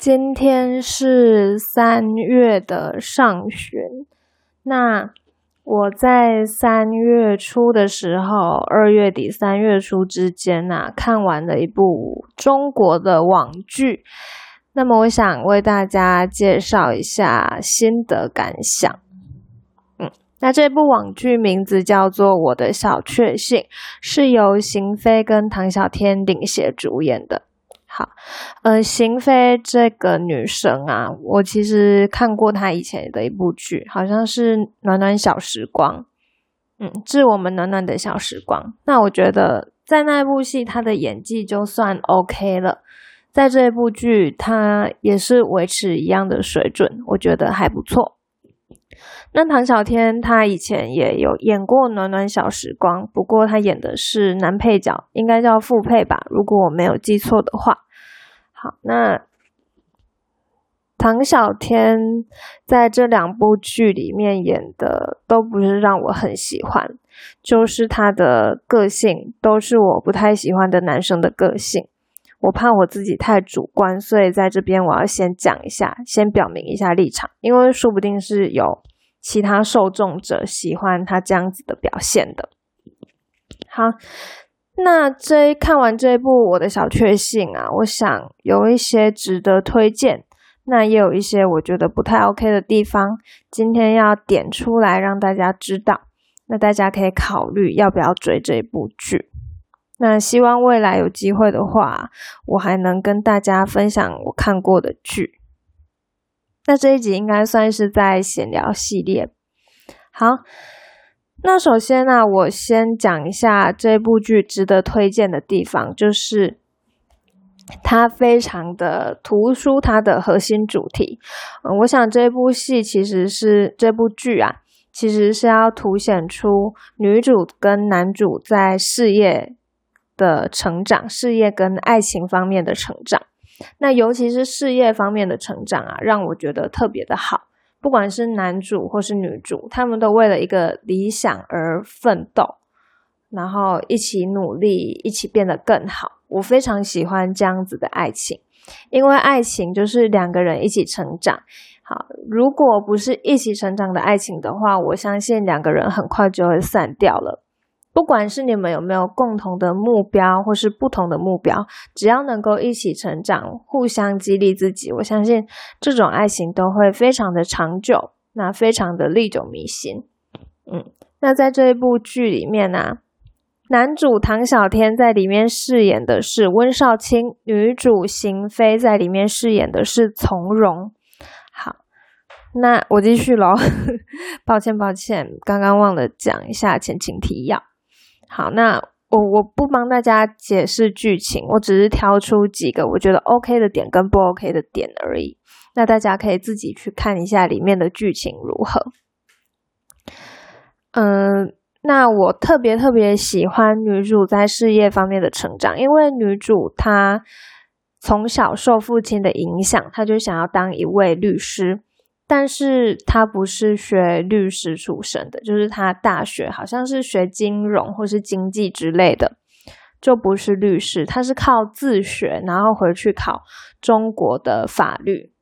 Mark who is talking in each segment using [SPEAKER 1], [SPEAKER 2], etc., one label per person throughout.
[SPEAKER 1] 今天是三月的上旬，那我在三月初的时候，二月底三月初之间呐，看完了一部中国的网剧，那么我想为大家介绍一下心得感想。嗯，那这部网剧名字叫做《我的小确幸》，是由邢菲跟唐小天领衔主演的。好，呃，邢菲这个女生啊，我其实看过她以前的一部剧，好像是《暖暖小时光》，嗯，致我们暖暖的小时光。那我觉得在那部戏，她的演技就算 OK 了，在这一部剧，她也是维持一样的水准，我觉得还不错。那唐小天他以前也有演过《暖暖小时光》，不过他演的是男配角，应该叫副配吧，如果我没有记错的话。好，那唐小天在这两部剧里面演的都不是让我很喜欢，就是他的个性都是我不太喜欢的男生的个性，我怕我自己太主观，所以在这边我要先讲一下，先表明一下立场，因为说不定是有。其他受众者喜欢他这样子的表现的。好，那这看完这一部我的小确幸啊，我想有一些值得推荐，那也有一些我觉得不太 OK 的地方，今天要点出来让大家知道，那大家可以考虑要不要追这部剧。那希望未来有机会的话，我还能跟大家分享我看过的剧。那这一集应该算是在闲聊系列。好，那首先呢，我先讲一下这部剧值得推荐的地方，就是它非常的突出它的核心主题。嗯，我想这部戏其实是这部剧啊，其实是要凸显出女主跟男主在事业的成长、事业跟爱情方面的成长。那尤其是事业方面的成长啊，让我觉得特别的好。不管是男主或是女主，他们都为了一个理想而奋斗，然后一起努力，一起变得更好。我非常喜欢这样子的爱情，因为爱情就是两个人一起成长。好，如果不是一起成长的爱情的话，我相信两个人很快就会散掉了。不管是你们有没有共同的目标，或是不同的目标，只要能够一起成长，互相激励自己，我相信这种爱情都会非常的长久，那非常的历久弥新。嗯，那在这一部剧里面呢，男主唐小天在里面饰演的是温少卿，女主邢菲在里面饰演的是从容。好，那我继续喽，抱歉抱歉，刚刚忘了讲一下前情提要。好，那我我不帮大家解释剧情，我只是挑出几个我觉得 OK 的点跟不 OK 的点而已。那大家可以自己去看一下里面的剧情如何。嗯，那我特别特别喜欢女主在事业方面的成长，因为女主她从小受父亲的影响，她就想要当一位律师。但是他不是学律师出身的，就是他大学好像是学金融或是经济之类的，就不是律师。他是靠自学，然后回去考中国的法律，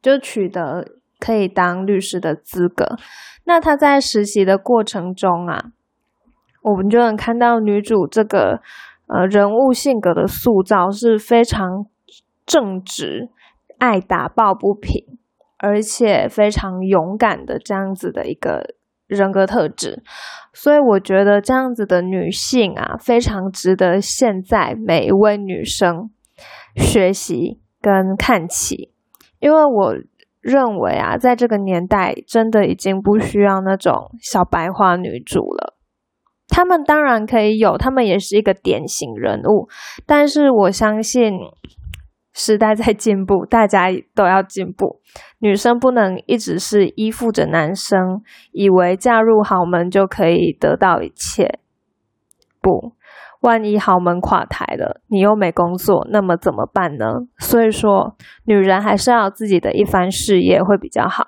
[SPEAKER 1] 就取得可以当律师的资格。那他在实习的过程中啊，我们就能看到女主这个呃人物性格的塑造是非常正直，爱打抱不平。而且非常勇敢的这样子的一个人格特质，所以我觉得这样子的女性啊，非常值得现在每一位女生学习跟看齐。因为我认为啊，在这个年代，真的已经不需要那种小白花女主了。她们当然可以有，她们也是一个典型人物，但是我相信。时代在进步，大家都要进步。女生不能一直是依附着男生，以为嫁入豪门就可以得到一切。不，万一豪门垮台了，你又没工作，那么怎么办呢？所以说，女人还是要自己的一番事业会比较好。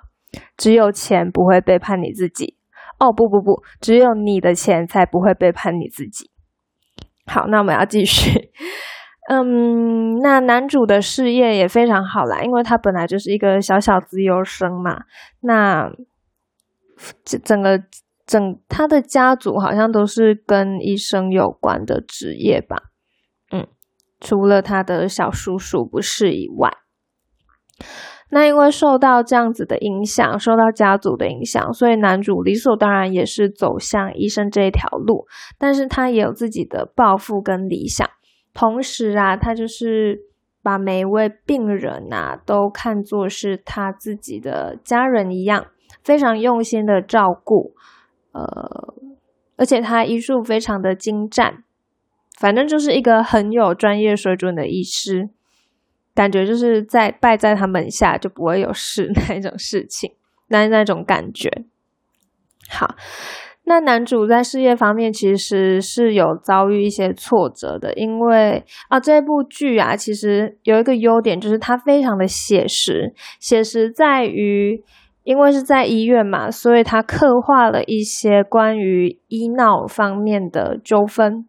[SPEAKER 1] 只有钱不会背叛你自己。哦，不不不，只有你的钱才不会背叛你自己。好，那我们要继续。嗯，那男主的事业也非常好啦，因为他本来就是一个小小资优生嘛。那整整个整他的家族好像都是跟医生有关的职业吧。嗯，除了他的小叔叔不是以外。那因为受到这样子的影响，受到家族的影响，所以男主理所当然也是走向医生这一条路。但是他也有自己的抱负跟理想，同时啊，他就是把每一位病人啊都看作是他自己的家人一样，非常用心的照顾。呃，而且他医术非常的精湛，反正就是一个很有专业水准的医师。感觉就是在拜在他门下就不会有事 那一种事情，那那种感觉。好，那男主在事业方面其实是有遭遇一些挫折的，因为啊这部剧啊其实有一个优点就是它非常的写实，写实在于因为是在医院嘛，所以它刻画了一些关于医闹方面的纠纷，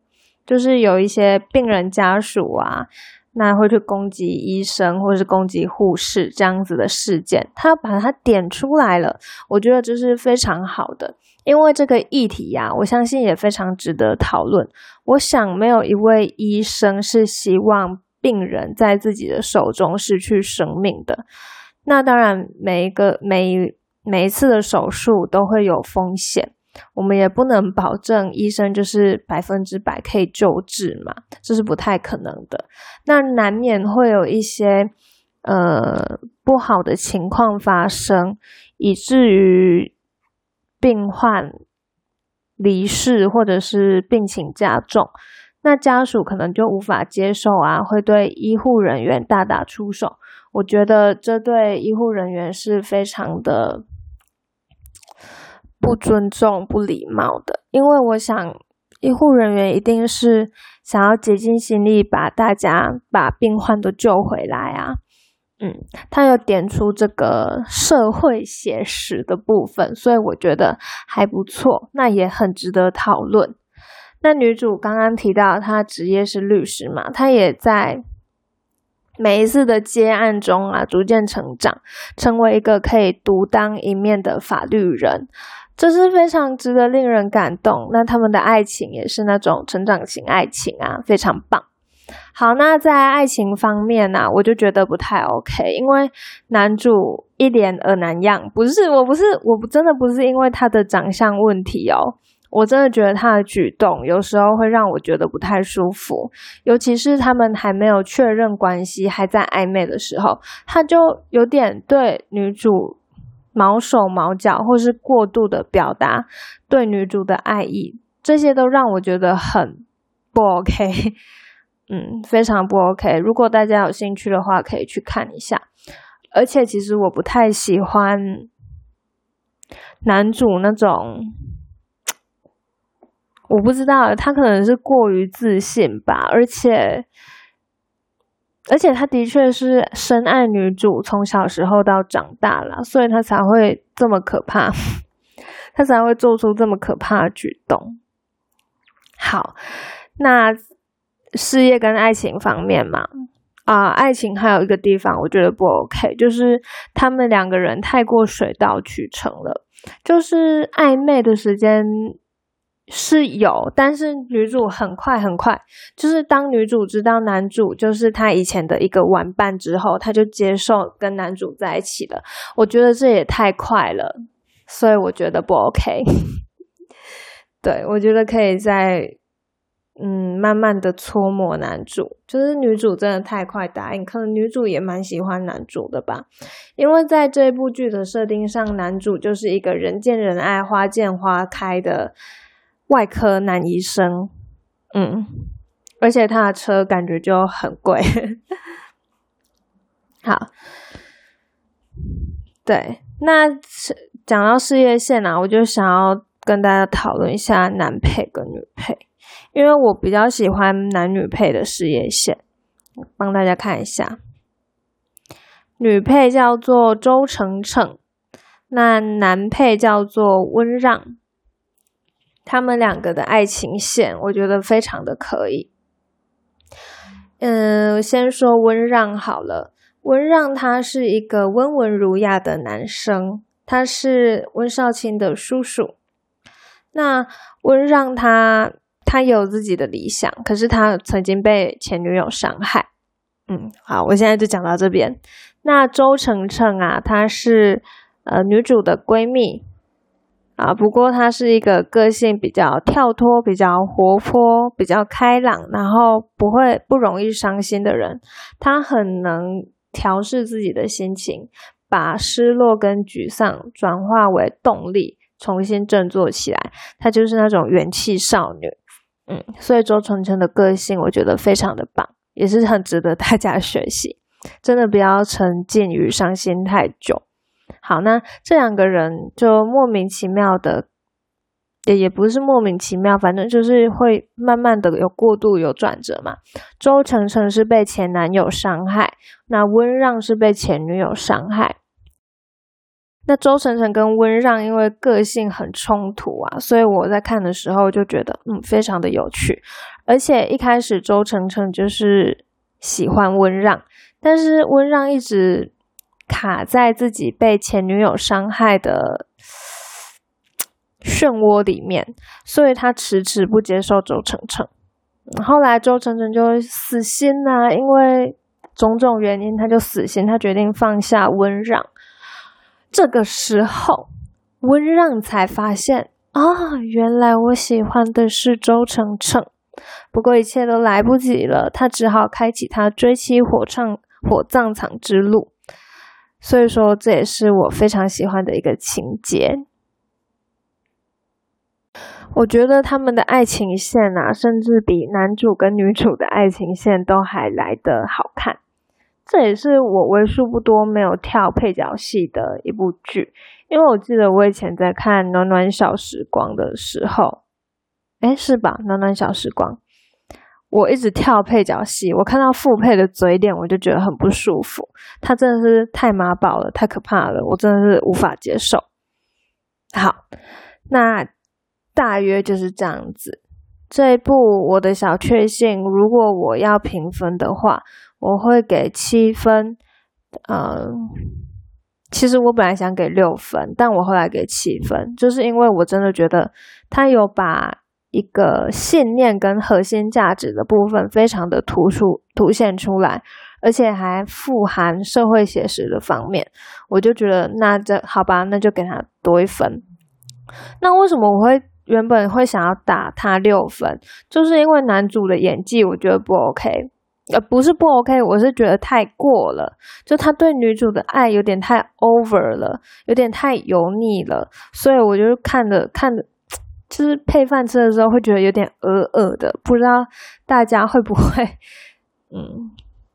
[SPEAKER 1] 就是有一些病人家属啊。那会去攻击医生或者是攻击护士这样子的事件，他把它点出来了，我觉得这是非常好的，因为这个议题呀，我相信也非常值得讨论。我想没有一位医生是希望病人在自己的手中失去生命的。那当然，每一个每每一次的手术都会有风险。我们也不能保证医生就是百分之百可以救治嘛，这是不太可能的。那难免会有一些呃不好的情况发生，以至于病患离世或者是病情加重，那家属可能就无法接受啊，会对医护人员大打出手。我觉得这对医护人员是非常的。不尊重、不礼貌的，因为我想医护人员一定是想要竭尽心力把大家、把病患都救回来啊。嗯，他有点出这个社会写实的部分，所以我觉得还不错，那也很值得讨论。那女主刚刚提到她职业是律师嘛，她也在每一次的接案中啊，逐渐成长，成为一个可以独当一面的法律人。这是非常值得令人感动。那他们的爱情也是那种成长型爱情啊，非常棒。好，那在爱情方面呢，我就觉得不太 OK，因为男主一脸恶男样，不是，我不是，我不真的不是因为他的长相问题哦，我真的觉得他的举动有时候会让我觉得不太舒服，尤其是他们还没有确认关系，还在暧昧的时候，他就有点对女主。毛手毛脚，或是过度的表达对女主的爱意，这些都让我觉得很不 OK，嗯，非常不 OK。如果大家有兴趣的话，可以去看一下。而且，其实我不太喜欢男主那种，我不知道他可能是过于自信吧，而且。而且他的确是深爱女主，从小时候到长大了，所以他才会这么可怕，他才会做出这么可怕的举动。好，那事业跟爱情方面嘛，啊，爱情还有一个地方我觉得不 OK，就是他们两个人太过水到渠成了，就是暧昧的时间。是有，但是女主很快很快，就是当女主知道男主就是她以前的一个玩伴之后，她就接受跟男主在一起了。我觉得这也太快了，所以我觉得不 OK。对我觉得可以在嗯慢慢的搓磨男主，就是女主真的太快答应，可能女主也蛮喜欢男主的吧，因为在这部剧的设定上，男主就是一个人见人爱、花见花开的。外科男医生，嗯，而且他的车感觉就很贵。好，对，那讲到事业线啊，我就想要跟大家讨论一下男配跟女配，因为我比较喜欢男女配的事业线，帮大家看一下。女配叫做周程程，那男配叫做温让。他们两个的爱情线，我觉得非常的可以。嗯，先说温让好了。温让他是一个温文儒雅的男生，他是温少卿的叔叔。那温让他他有自己的理想，可是他曾经被前女友伤害。嗯，好，我现在就讲到这边。那周程程啊，她是呃女主的闺蜜啊，不过她是一个个性比较跳脱、比较活泼、比较开朗，然后不会不容易伤心的人。她很能。调试自己的心情，把失落跟沮丧转化为动力，重新振作起来。她就是那种元气少女，嗯，所以周纯纯的个性我觉得非常的棒，也是很值得大家学习。真的不要沉浸于伤心太久。好，那这两个人就莫名其妙的。也也不是莫名其妙，反正就是会慢慢的有过度有转折嘛。周程程是被前男友伤害，那温让是被前女友伤害。那周程程跟温让因为个性很冲突啊，所以我在看的时候就觉得嗯非常的有趣。而且一开始周程程就是喜欢温让，但是温让一直卡在自己被前女友伤害的。漩涡里面，所以他迟迟不接受周程程。后来周程程就死心啦，因为种种原因，他就死心，他决定放下温让。这个时候，温让才发现啊，原来我喜欢的是周程程。不过一切都来不及了，他只好开启他追妻火葬火葬场之路。所以说，这也是我非常喜欢的一个情节。我觉得他们的爱情线啊，甚至比男主跟女主的爱情线都还来得好看。这也是我为数不多没有跳配角戏的一部剧，因为我记得我以前在看《暖暖小时光》的时候，哎，是吧？《暖暖小时光》，我一直跳配角戏，我看到副配的嘴脸，我就觉得很不舒服。他真的是太妈宝了，太可怕了，我真的是无法接受。好，那。大约就是这样子。这一部我的小确幸，如果我要评分的话，我会给七分。嗯，其实我本来想给六分，但我后来给七分，就是因为我真的觉得他有把一个信念跟核心价值的部分非常的突出凸显出来，而且还富含社会写实的方面，我就觉得那这好吧，那就给他多一分。那为什么我会？原本会想要打他六分，就是因为男主的演技我觉得不 OK，呃，不是不 OK，我是觉得太过了，就他对女主的爱有点太 over 了，有点太油腻了，所以我就看着看着，就是配饭吃的时候会觉得有点饿饿的，不知道大家会不会，嗯。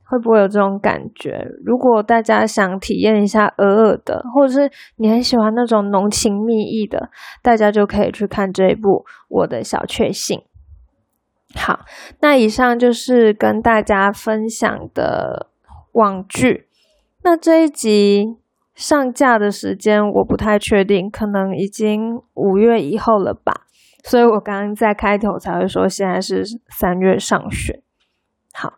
[SPEAKER 1] 会不会有这种感觉？如果大家想体验一下鹅鹅的，或者是你很喜欢那种浓情蜜意的，大家就可以去看这一部《我的小确幸》。好，那以上就是跟大家分享的网剧。那这一集上架的时间我不太确定，可能已经五月以后了吧。所以我刚刚在开头才会说现在是三月上旬。好。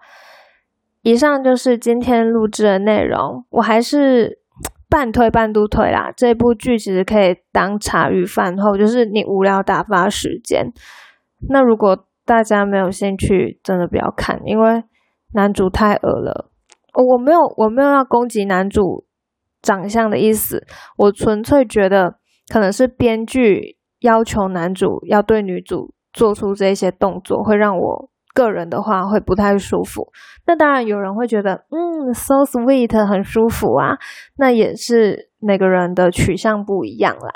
[SPEAKER 1] 以上就是今天录制的内容，我还是 半推半都推啦。这部剧其实可以当茶余饭后，就是你无聊打发时间。那如果大家没有兴趣，真的不要看，因为男主太恶了。我没有，我没有要攻击男主长相的意思，我纯粹觉得可能是编剧要求男主要对女主做出这些动作，会让我。个人的话会不太舒服，那当然有人会觉得，嗯，so sweet 很舒服啊，那也是每个人的取向不一样啦。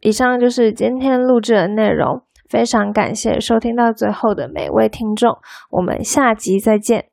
[SPEAKER 1] 以上就是今天录制的内容，非常感谢收听到最后的每位听众，我们下集再见。